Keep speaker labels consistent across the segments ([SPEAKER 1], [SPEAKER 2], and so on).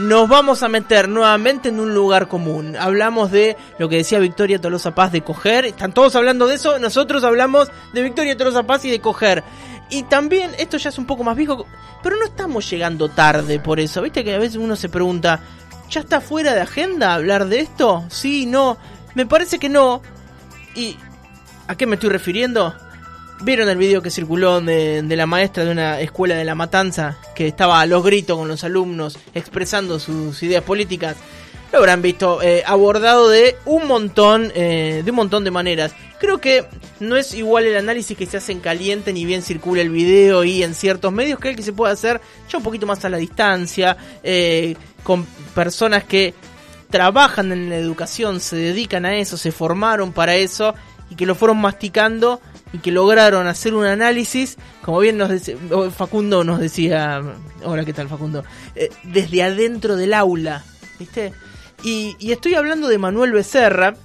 [SPEAKER 1] nos vamos a meter nuevamente en un lugar común. Hablamos de lo que decía Victoria Tolosa Paz de coger. Están todos hablando de eso. Nosotros hablamos de Victoria Tolosa Paz y de coger. Y también, esto ya es un poco más viejo, pero no estamos llegando tarde por eso. Viste que a veces uno se pregunta, ¿ya está fuera de agenda hablar de esto? Sí, no. Me parece que no. ¿Y a qué me estoy refiriendo? ¿Vieron el video que circuló de, la maestra de una escuela de La Matanza que estaba a los gritos con los alumnos expresando sus ideas políticas? Lo habrán visto eh, abordado de un montón, eh, de un montón de maneras. Creo que no es igual el análisis que se hace en caliente ni bien circula el video y en ciertos medios que el que se puede hacer ya un poquito más a la distancia, eh, con personas que trabajan en la educación, se dedican a eso, se formaron para eso y que lo fueron masticando y que lograron hacer un análisis, como bien nos decía, Facundo nos decía, hola, ¿qué tal Facundo? Eh, desde adentro del aula, ¿viste? Y, estoy hablando de Manuel Becerra.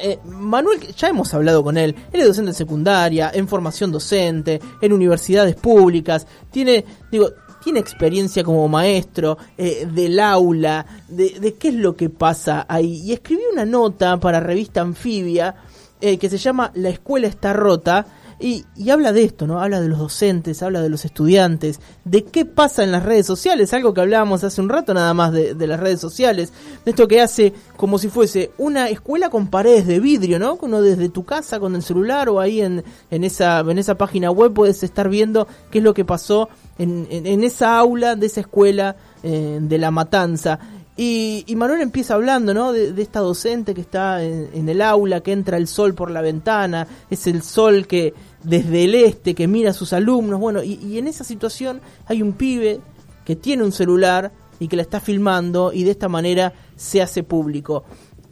[SPEAKER 1] Eh, Manuel, ya hemos hablado con él, él es docente en secundaria, en formación docente, en universidades públicas, tiene, digo, tiene experiencia como maestro eh, del aula, de, de, qué es lo que pasa ahí. Y escribió una nota para revista Anfibia eh, que se llama La escuela está rota. Y, habla de esto, ¿no? Habla de los docentes, habla de los estudiantes, de qué pasa en las redes sociales, algo que hablábamos hace un rato nada más de, las redes sociales, de esto que hace como si fuese una escuela con paredes de vidrio, ¿no? Uno desde tu casa con el celular o ahí en, en, esa, en esa página web puedes estar viendo qué es lo que pasó en, en, esa aula de esa escuela eh, de la matanza. Y, Manuel empieza hablando, ¿no? De, esta docente que está en, el aula, que entra el sol por la ventana, es el sol que desde el este, que mira a sus alumnos, bueno, y, y en esa situación hay un pibe que tiene un celular y que la está filmando y de esta manera se hace público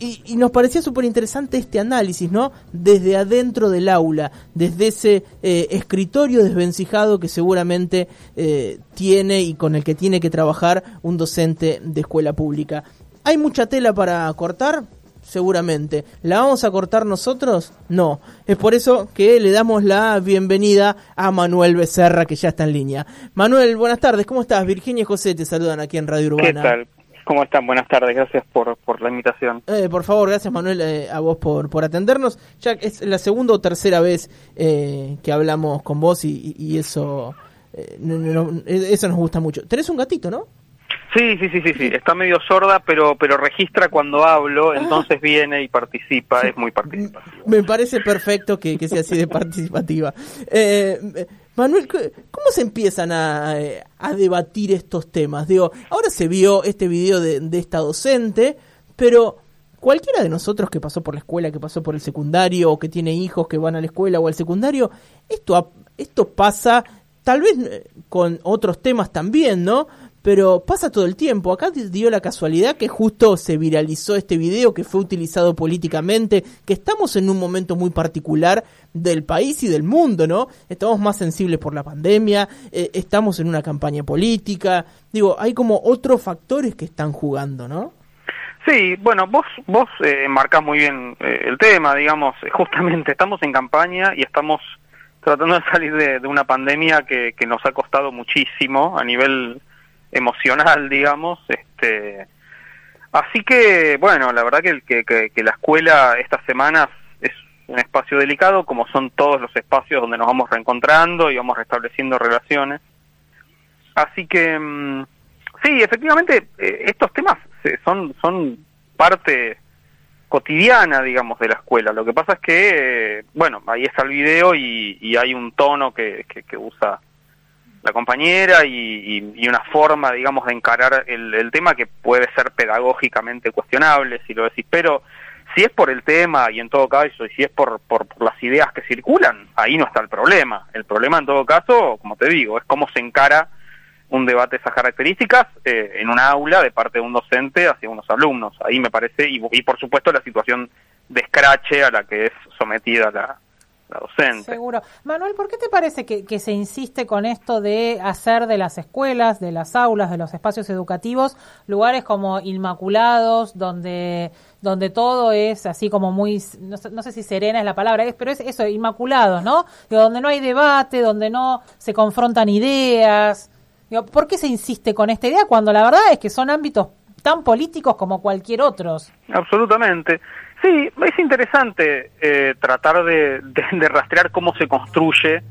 [SPEAKER 1] y, nos parecía súper interesante este análisis, ¿no? Desde adentro del aula, desde ese eh, escritorio desvencijado que seguramente eh, tiene y con el que tiene que trabajar un docente de escuela pública. ¿Hay mucha tela para cortar? Seguramente. ¿La vamos a cortar nosotros? No. Es por eso que le damos la bienvenida a Manuel Becerra, que ya está en línea. Manuel, buenas tardes. ¿Cómo estás? Virginia y José te saludan aquí en Radio Urbana.
[SPEAKER 2] ¿Qué tal? ¿Cómo están? Buenas tardes, gracias por, por la invitación.
[SPEAKER 1] Eh, por favor, gracias Manuel eh, a vos por, por atendernos. Ya es la segunda o tercera vez eh, que hablamos con vos y, eso, eso nos gusta mucho. Tenés un gatito, ¿no?
[SPEAKER 2] Sí, sí, sí, sí, sí. Está medio sorda, pero pero registra cuando hablo, ah. entonces viene y participa, es muy participativa.
[SPEAKER 1] Me parece perfecto que, que sea así de participativa. Eh, Manuel, ¿cómo se empiezan a, debatir estos temas? Digo, ahora se vio este video de, esta docente, pero cualquiera de nosotros que pasó por la escuela, que pasó por el secundario, o que tiene hijos que van a la escuela o al secundario, esto, esto pasa tal vez eh, con otros temas también, ¿no? Pero pasa todo el tiempo. Acá dio la casualidad que justo se viralizó este video que fue utilizado políticamente, que estamos en un momento muy particular del país y del mundo, ¿no? Estamos más sensibles por la pandemia, eh, estamos en una campaña política, digo, hay como otros factores que están jugando, ¿no?
[SPEAKER 2] Sí, bueno, vos vos eh, marcás muy bien eh, el tema, digamos, justamente estamos en campaña y estamos tratando de salir de, de una pandemia que, que nos ha costado muchísimo a nivel emocional, digamos. Este, así que, bueno, la verdad que, que, que, la escuela estas semanas es un espacio delicado, como son todos los espacios donde nos vamos reencontrando y vamos restableciendo relaciones. Así que, mm, sí, efectivamente, eh, estos temas son, son parte cotidiana, digamos, de la escuela. Lo que pasa es que, eh, bueno, ahí está el video y, y hay un tono que, que usa la compañera y, y, una forma, digamos, de encarar el, tema que puede ser pedagógicamente cuestionable, si lo decís, pero si es por el tema y en todo caso, y si es por, por, las ideas que circulan, ahí no está el problema. El problema en todo caso, como te digo, es cómo se encara un debate de esas características eh, en un aula de parte de un docente hacia unos alumnos. Ahí me parece, y, y por supuesto la situación de escrache a la que es sometida la,
[SPEAKER 3] Seguro. Manuel, ¿por qué te parece que, se insiste con esto de hacer de las escuelas, de las aulas, de los espacios educativos, lugares como inmaculados, donde donde todo es así como muy, no sé, si serena es la palabra, pero es eso, inmaculados, ¿no? donde no hay debate, donde no se confrontan ideas. ¿Por qué se insiste con esta idea cuando la verdad es que son ámbitos tan políticos como cualquier otros?
[SPEAKER 2] Absolutamente. Sí, es interesante eh, tratar de, de, rastrear cómo se construye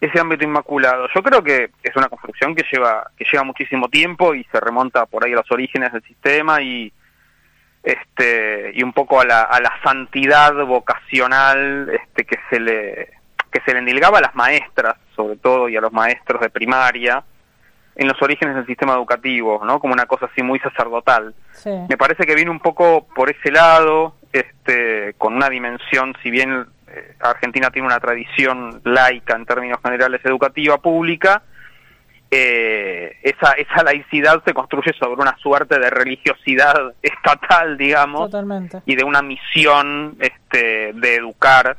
[SPEAKER 2] ese ámbito inmaculado. Yo creo que es una construcción que lleva que lleva muchísimo tiempo y se remonta por ahí a los orígenes del sistema y este y un poco a la, a la santidad vocacional este que se le que se le endilgaba a las maestras sobre todo y a los maestros de primaria en los orígenes del sistema educativo, ¿no? Como una cosa así muy sacerdotal. Me parece que viene un poco por ese lado, este, con una dimensión, si bien eh, Argentina tiene una tradición laica en términos generales educativa pública, eh, esa, esa laicidad se construye sobre una suerte de religiosidad estatal, digamos, y de una misión este, de educar.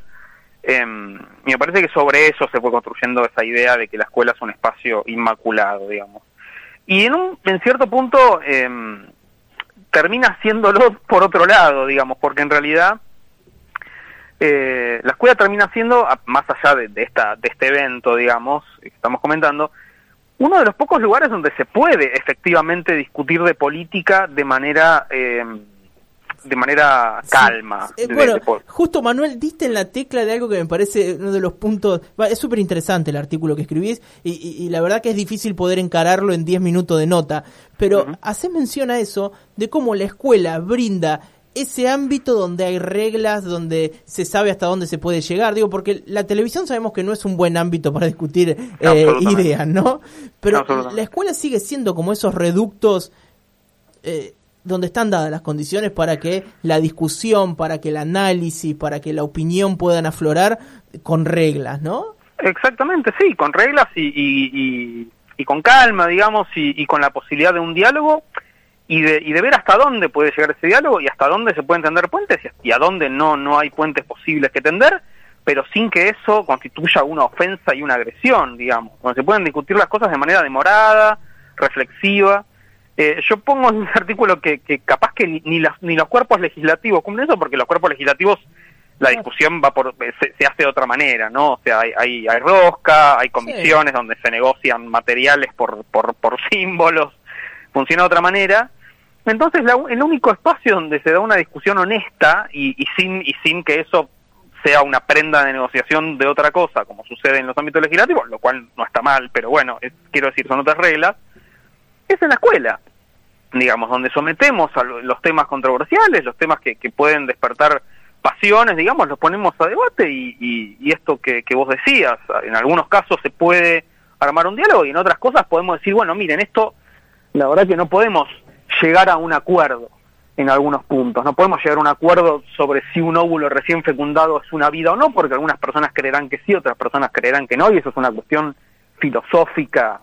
[SPEAKER 2] Em, me parece que sobre eso se fue construyendo esa idea de que la escuela es un espacio inmaculado, digamos. Y en, un, en cierto punto em, termina haciéndolo por otro lado, digamos, porque en realidad eh, la escuela termina siendo, más allá de, esta, de este evento, digamos, que estamos comentando, uno de los pocos lugares donde se puede efectivamente discutir de política de manera eh, de manera calma.
[SPEAKER 1] Eh, bueno, justo Manuel, diste en la tecla de algo que me parece uno de los puntos, es súper interesante el artículo que escribís y, la verdad que es difícil poder encararlo en 10 minutos de nota, pero hace mención a eso de cómo la escuela brinda ese ámbito donde hay reglas, donde se sabe hasta dónde se puede llegar. Digo, porque la televisión sabemos que no es un buen ámbito para discutir eh, ideas, ¿no? Pero la escuela sigue siendo como esos reductos eh, donde están dadas las condiciones para que la discusión, para que el análisis, para que la opinión puedan aflorar con reglas, ¿no?
[SPEAKER 2] Exactamente, sí, con reglas y, y, con calma, digamos, y con la posibilidad de un diálogo y de, y de ver hasta dónde puede llegar ese diálogo y hasta dónde se pueden tender puentes y, a dónde no, no hay puentes posibles que tender, pero sin que eso constituya una ofensa y una agresión, digamos, donde se pueden discutir las cosas de manera demorada, reflexiva. Eh, yo pongo en un artículo que, que capaz que ni, ni, ni los cuerpos legislativos cumplen eso, porque los cuerpos legislativos la discusión va por se, hace de otra manera, ¿no? O sea, hay, hay, hay rosca, hay comisiones donde se negocian materiales por, por, por símbolos, funciona de otra manera. Entonces, el único espacio donde se da una discusión honesta y, sin, y sin que eso sea una prenda de negociación de otra cosa, como sucede en los ámbitos legislativos, lo cual no está mal, pero bueno, quiero decir, son otras reglas, es en la escuela, digamos, donde sometemos a los temas controversiales, los temas que, pueden despertar pasiones, digamos, los ponemos a debate y, esto que, que, vos decías, en algunos casos se puede armar un diálogo y en otras cosas podemos decir, bueno, miren, esto la verdad que no podemos llegar a un acuerdo en algunos puntos. No podemos llegar a un acuerdo sobre si un óvulo recién fecundado es una vida o no, porque algunas personas creerán que sí, otras personas creerán que no, y eso es una cuestión filosófica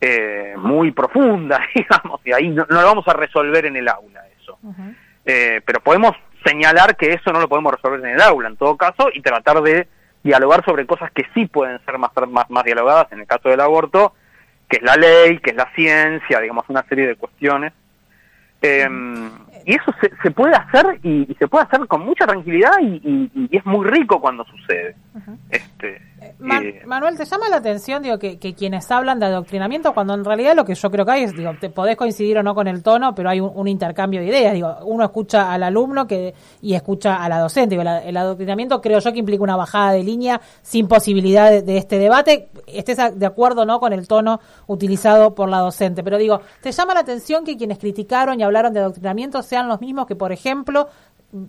[SPEAKER 2] eh, muy profunda, digamos, y ahí no, lo vamos a resolver en el aula eso. Eh, pero podemos señalar que eso no lo podemos resolver en el aula, en todo caso, y tratar de dialogar sobre cosas que sí pueden ser más, más, más dialogadas, en el caso del aborto, que es la ley, que es la ciencia, digamos, una serie de cuestiones. Eh, y eso se, se puede hacer y, se puede hacer con mucha tranquilidad y, y, es muy rico cuando sucede. este,
[SPEAKER 3] eh, eh, Manuel, ¿te llama la atención digo que, quienes hablan de adoctrinamiento cuando en realidad lo que yo creo que hay es, digo, te podés coincidir o no con el tono, pero hay un, intercambio de ideas. Digo, uno escucha al alumno que y escucha a la docente. Digo, el adoctrinamiento creo yo que implica una bajada de línea sin posibilidad de, este debate. Estés de acuerdo no con el tono utilizado por la docente. Pero digo, ¿te llama la atención que quienes criticaron y hablaron de adoctrinamiento sean los mismos que, por ejemplo,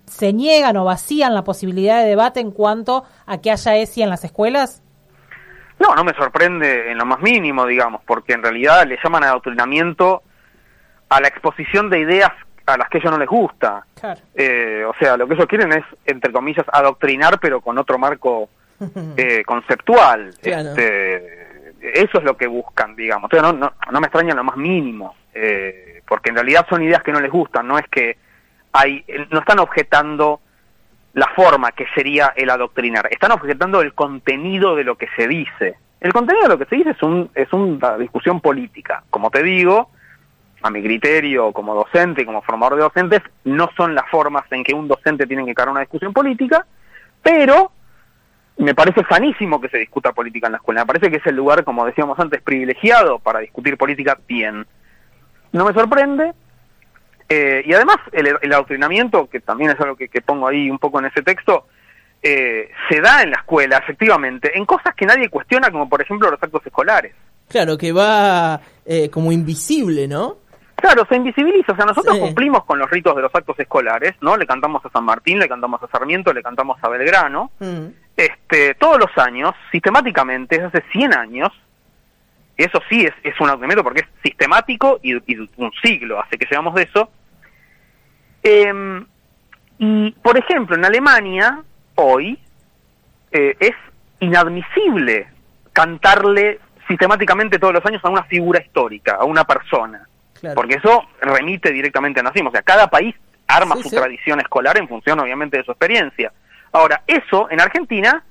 [SPEAKER 3] se niegan o vacían la posibilidad de debate en cuanto a que haya ESI en las escuelas?
[SPEAKER 2] No, no me sorprende en lo más mínimo, digamos, porque en realidad le llaman adoctrinamiento a la exposición de ideas a las que a ellos no les gusta. Eh, o sea, lo que ellos quieren es, entre comillas, adoctrinar, pero con otro marco eh, conceptual. Este, eso es lo que buscan, digamos. no, no, no me extraña en lo más mínimo, eh, porque en realidad son ideas que no les gustan, no es que hay, no están objetando la forma que sería el adoctrinar, están objetando el contenido de lo que se dice. El contenido de lo que se dice es, un, es una discusión política. Como te digo, a mi criterio como docente y como formador de docentes, no son las formas en que un docente tiene que encarar una discusión política, pero me parece sanísimo que se discuta política en la escuela. Me parece que es el lugar, como decíamos antes, privilegiado para discutir política bien. No me sorprende. Eh, y además, el, el, adoctrinamiento, que también es algo que, que pongo ahí un poco en ese texto, eh, se da en la escuela, efectivamente, en cosas que nadie cuestiona, como por ejemplo los actos escolares.
[SPEAKER 1] Claro, que va eh, como invisible, ¿no?
[SPEAKER 2] Claro, se invisibiliza. O sea, nosotros cumplimos con los ritos de los actos escolares, ¿no? Le cantamos a San Martín, le cantamos a Sarmiento, le cantamos a Belgrano. Mm. Este, todos los años, sistemáticamente, desde hace 100 años, eso sí es, es un argumento porque es sistemático y, un siglo hace que seamos de eso. Em, y, por ejemplo, en Alemania, hoy, eh, es inadmisible cantarle sistemáticamente todos los años a una figura histórica, a una persona. Porque eso remite directamente a nazismo. O sea, cada país arma su tradición escolar en función, obviamente, de su experiencia. Ahora, eso en Argentina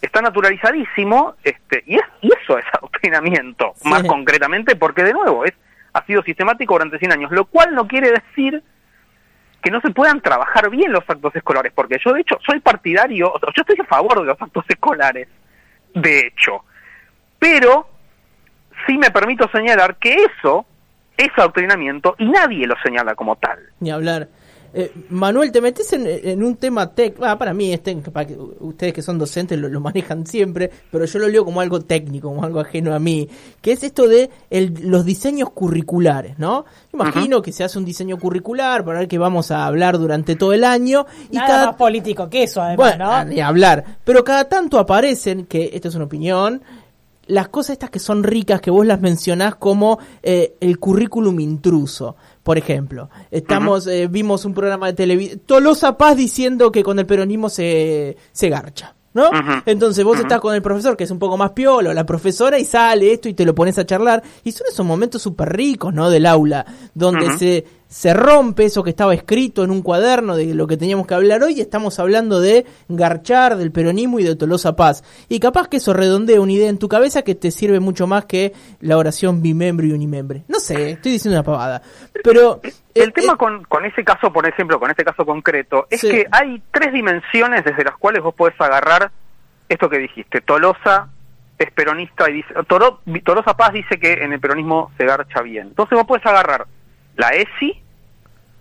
[SPEAKER 2] está naturalizadísimo este, y, es, y eso es adoctrinamiento, más concretamente, porque de nuevo es ha sido sistemático durante 100 años, lo cual no quiere decir que no se puedan trabajar bien los actos escolares, porque yo de hecho soy partidario, yo estoy a favor de los actos escolares, de hecho, pero sí me permito señalar que eso es adoctrinamiento y nadie lo señala como tal.
[SPEAKER 1] Ni hablar. Eh, Manuel, te metes en, un tema técnico. Ah, para mí, este, para que, ustedes que son docentes lo, manejan siempre, pero yo lo leo como algo técnico, como algo ajeno a mí, que es esto de los diseños curriculares, ¿no? Imagino que se hace un diseño curricular para el que vamos a hablar durante todo el año.
[SPEAKER 3] Y Nada cada... más político que eso, además, ¿no?
[SPEAKER 1] Ni hablar. Pero cada tanto aparecen, que esto es una opinión, las cosas estas que son ricas, que vos las mencionás como eh, el currículum intruso. Por ejemplo, estamos, eh, vimos un programa de televisión, Tolosa Paz diciendo que con el peronismo se, se garcha. ¿no? Entonces vos estás con el profesor que es un poco más piolo, la profesora y sale esto y te lo pones a charlar y son esos momentos súper ricos, ¿no? Del aula, donde se se rompe eso que estaba escrito en un cuaderno de lo que teníamos que hablar hoy estamos hablando de Garchar, del peronismo y de Tolosa Paz. Y capaz que eso redondea una idea en tu cabeza que te sirve mucho más que la oración bimembre y unimembre. No sé, estoy diciendo una pavada. Pero...
[SPEAKER 2] El, tema con, con ese caso, por ejemplo, con este caso concreto, es que hay tres dimensiones desde las cuales vos podés agarrar esto que dijiste. Tolosa es peronista y dice... Tolosa Paz dice que en el peronismo se garcha bien. Entonces vos podés agarrar la ESI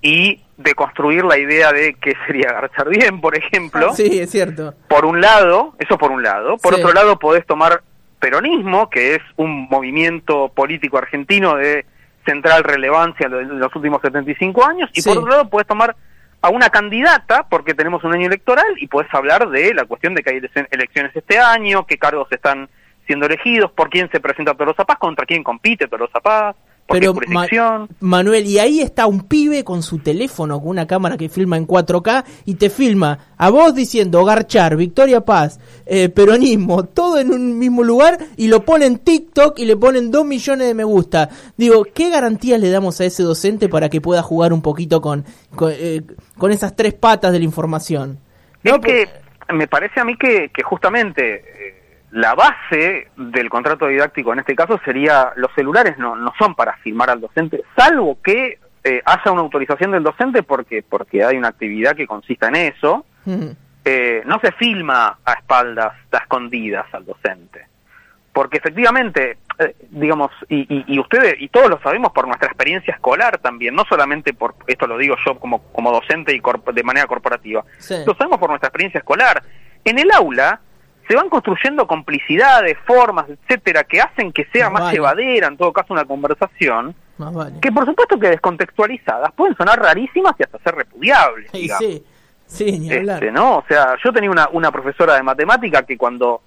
[SPEAKER 2] y de construir la idea de que sería garchar bien, por ejemplo.
[SPEAKER 1] Sí, es cierto.
[SPEAKER 2] Por un lado, eso por un lado. Por otro lado, podés tomar peronismo, que es un movimiento político argentino de central relevancia en los últimos 75 años, y por otro lado, podés tomar a una candidata, porque tenemos un año electoral, y podés hablar de la cuestión de que hay elecciones este año, qué cargos están siendo elegidos, por quién se presenta Tolosa Paz, contra quién compite Tolosa Paz. Pero
[SPEAKER 1] Manuel, y ahí está un pibe con su teléfono, con una cámara que filma en 4K y te filma a vos diciendo Garchar, Victoria Paz, eh, peronismo, todo en un mismo lugar y lo pone en TikTok y le ponen 2 millones de me gusta. Digo, ¿qué garantías le damos a ese docente para que pueda jugar un poquito con, con, eh, esas tres patas de la información?
[SPEAKER 2] ¿No? que me parece a mí que, que justamente eh, la base del contrato didáctico en este caso sería los celulares no, no son para filmar al docente, salvo que eh, haya una autorización del docente porque, porque hay una actividad que consista en eso. Eh, no se filma a espaldas, a escondidas al docente. Porque efectivamente, eh, digamos, y, y, ustedes, y todos lo sabemos por nuestra experiencia escolar también, no solamente por, esto lo digo yo como, como docente y de manera corporativa, lo sabemos por nuestra experiencia escolar. En el aula, se van construyendo complicidades, formas, etcétera, que hacen que sea más, llevadera, en todo caso, una conversación, que por supuesto que descontextualizadas pueden sonar rarísimas y hasta ser repudiables.
[SPEAKER 1] Sí, sí, sí, ni
[SPEAKER 2] este, ¿no? O sea, yo tenía una, una profesora de matemática que cuando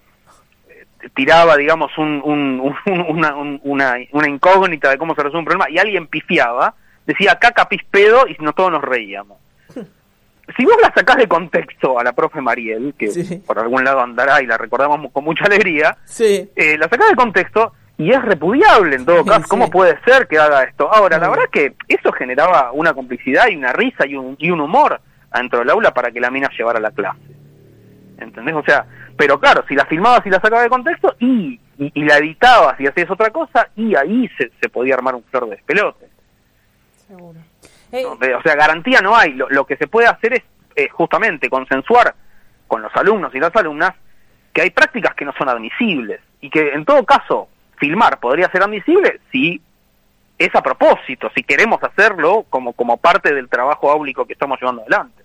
[SPEAKER 2] eh, tiraba, digamos, un, un, una, una, una, incógnita de cómo se resuelve un problema y alguien pifiaba, decía caca pispedo y no todos nos reíamos si vos la sacás de contexto a la profe Mariel, que por algún lado andará y la recordamos con mucha alegría, eh, la sacás de contexto y es repudiable en todo caso. ¿Cómo puede ser que haga esto? Ahora, la verdad que eso generaba una complicidad y una risa y un, y un humor dentro del aula para que la mina llevara la clase. ¿Entendés? O sea, pero claro, si la filmabas y la sacabas de contexto y, y, la editabas y hacías otra cosa, y ahí se, se podía armar un flor de despelote. Seguro. O sea, garantía no hay. Lo, que se puede hacer es eh, justamente consensuar con los alumnos y las alumnas que hay prácticas que no son admisibles y que en todo caso filmar podría ser admisible si es a propósito, si queremos hacerlo como, como parte del trabajo áulico que estamos llevando adelante.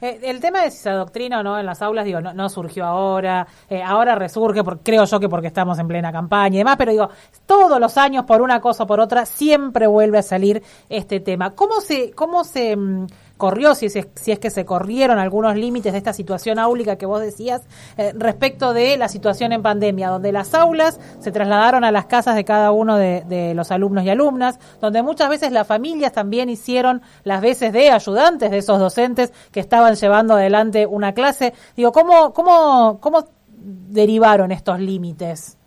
[SPEAKER 3] Eh, el tema de si se adoctrina o no en las aulas, digo, no, surgió ahora, eh, ahora resurge, creo yo que porque estamos en plena campaña y demás, pero digo, todos los años, por una cosa o por otra, siempre vuelve a salir este tema. ¿Cómo se, cómo se mm, corrió, si es, si es que se corrieron algunos límites de esta situación áulica que vos decías, eh, respecto de la situación en pandemia, donde las aulas se trasladaron a las casas de cada uno de, de los alumnos y alumnas, donde muchas veces las familias también hicieron las veces de ayudantes de esos docentes que estaban llevando adelante una clase. Digo, ¿cómo, cómo, cómo derivaron estos límites?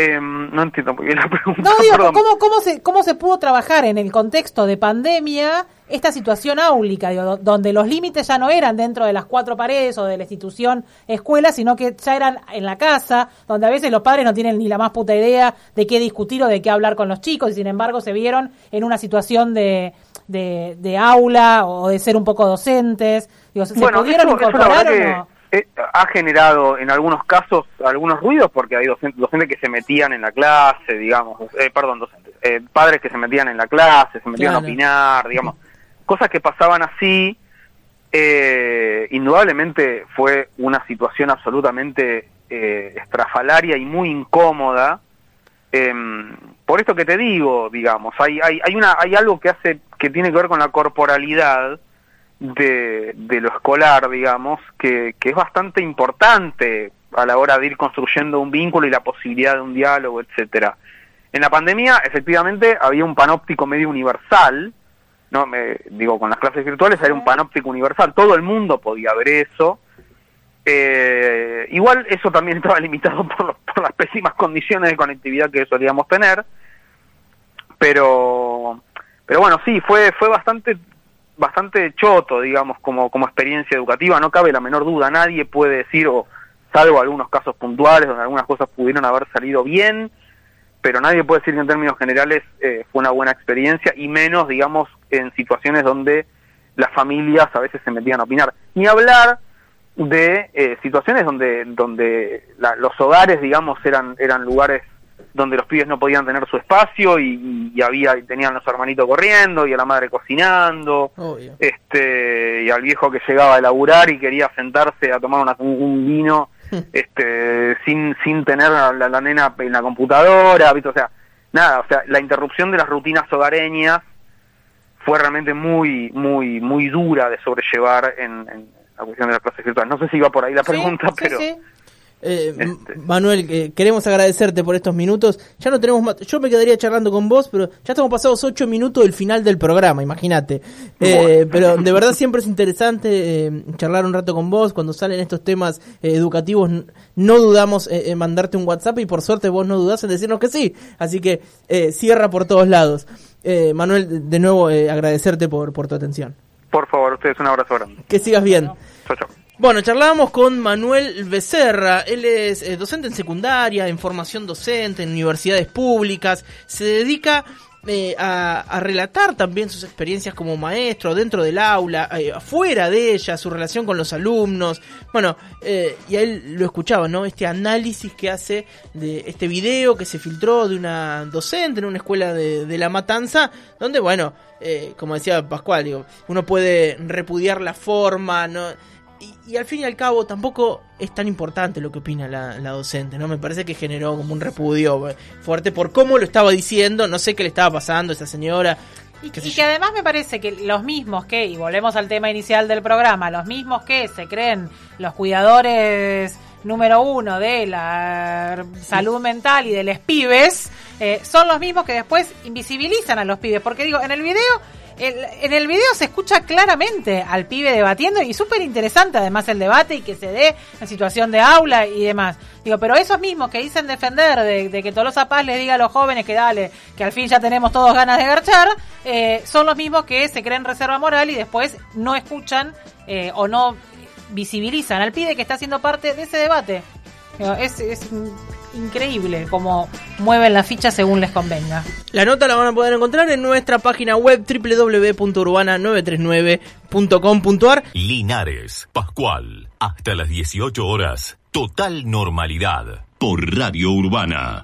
[SPEAKER 2] Em, no entiendo muy bien la pregunta.
[SPEAKER 3] No, digo, ¿cómo, cómo, se, ¿cómo se pudo trabajar en el contexto de pandemia esta situación áulica, digo, donde los límites ya no eran dentro de las cuatro paredes o de la institución escuela, sino que ya eran en la casa, donde a veces los padres no tienen ni la más puta idea de qué discutir o de qué hablar con los chicos, y sin embargo se vieron en una situación de, de, aula o de ser un poco docentes. Digo, ¿Se pudieron incorporar o no?
[SPEAKER 2] Eh, ha generado en algunos casos algunos ruidos porque hay docentes, docentes que se metían en la clase, digamos, eh, perdón, docentes, eh, padres que se metían en la clase, se metían a opinar, digamos, cosas que pasaban así, indudablemente fue una situación absolutamente estrafalaria y muy incómoda. Em, por esto que te digo, digamos, hay, hay, hay, una, hay algo que hace, que tiene que ver con la corporalidad, de, de lo escolar, digamos, que, que es bastante importante a la hora de ir construyendo un vínculo y la posibilidad de un diálogo, etcétera. En la pandemia, efectivamente, había un panóptico medio universal, no me digo con las clases virtuales era un panóptico universal, todo el mundo podía ver eso. Eh, igual eso también estaba limitado por, por las pésimas condiciones de conectividad que solíamos tener, pero pero bueno, sí, fue fue bastante bastante choto, digamos, como, como experiencia educativa, no cabe la menor duda, nadie puede decir, o salvo algunos casos puntuales donde algunas cosas pudieron haber salido bien, pero nadie puede decir que en términos generales eh, fue una buena experiencia, y menos, digamos, en situaciones donde las familias a veces se metían a opinar. Ni hablar de eh, situaciones donde, donde los hogares, digamos, eran, eran lugares donde los pibes no podían tener su espacio y, había y tenían los hermanitos corriendo y a la madre cocinando este y al viejo que llegaba a laburar y quería sentarse a tomar un, vino este sin sin tener a la, nena en la computadora o sea nada o sea la interrupción de las rutinas hogareñas fue realmente muy muy muy dura de sobrellevar en, la cuestión de las clases virtuales. No sé si iba por ahí la pregunta pero
[SPEAKER 1] eh, este. Manuel, eh, queremos agradecerte por estos minutos. Ya no tenemos más, yo me quedaría charlando con vos, pero ya estamos pasados ocho minutos del final del programa, imagínate. Eh, pero de verdad siempre es interesante eh, charlar un rato con vos. Cuando salen estos temas educativos, no dudamos en mandarte un WhatsApp y por suerte vos no dudás en decirnos que sí. Así que cierra por todos lados. Manuel, de nuevo agradecerte por, por tu atención.
[SPEAKER 2] Por favor, ustedes un abrazo grande.
[SPEAKER 1] Que sigas bien. Chao, chao. Bueno, charlábamos con Manuel Becerra, él es eh, docente en secundaria, en formación docente, en universidades públicas, se dedica eh, a, relatar también sus experiencias como maestro dentro del aula, eh, afuera de ella, su relación con los alumnos. Bueno, y a él lo escuchaba, ¿no? Este análisis que hace de este video que se filtró de una docente en una escuela de, de La Matanza, donde, bueno, como decía Pascual, digo, uno puede repudiar la forma, ¿no? Y, al fin y al cabo tampoco es tan importante lo que opina la, docente, ¿no? Me parece que generó como un repudio fuerte por cómo lo estaba diciendo, no sé qué le estaba pasando a esa señora.
[SPEAKER 3] Y, que además me parece que los mismos que, y volvemos al tema inicial del programa, los mismos que se creen los cuidadores número uno de la salud mental y de los pibes, eh, son los mismos que después invisibilizan a los pibes. Porque digo, en el video en el video se escucha claramente al pibe debatiendo y súper interesante además el debate y que se dé en situación de aula y demás. Digo, pero esos mismos que dicen defender de, que Tolosa Paz les diga a los jóvenes que dale, que al fin ya tenemos todos ganas de garchar, eh, son los mismos que se creen reserva moral y después no escuchan eh, o no visibilizan al pibe que está haciendo parte de ese debate. es increíble cómo mueven la ficha según les convenga.
[SPEAKER 1] La nota la van a poder encontrar en nuestra página web www.urbana939.com.ar.
[SPEAKER 4] Linares, Pascual. Hasta las 18 horas, total normalidad. Por Radio Urbana.